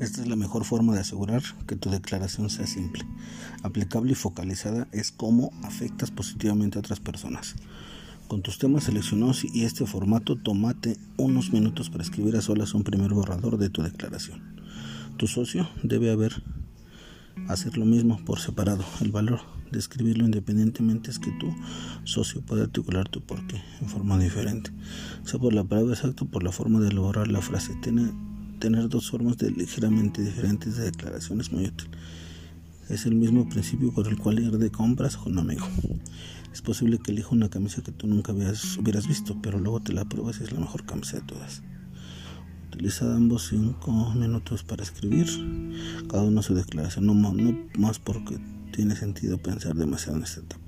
Esta es la mejor forma de asegurar que tu declaración sea simple, aplicable y focalizada es cómo afectas positivamente a otras personas. Con tus temas seleccionados y este formato, tómate unos minutos para escribir a solas un primer borrador de tu declaración. Tu socio debe haber hacer lo mismo por separado. El valor de escribirlo independientemente es que tu socio puede articular tu porqué en forma diferente, sea por la palabra exacta por la forma de elaborar la frase. Tiene tener dos formas de ligeramente diferentes de declaraciones muy útil. Es el mismo principio por el cual ir de compras con un amigo. Es posible que elija una camisa que tú nunca hubieras visto, pero luego te la pruebas y es la mejor camisa de todas. Utiliza ambos cinco minutos para escribir cada uno su declaración, no, no más porque tiene sentido pensar demasiado en esta etapa.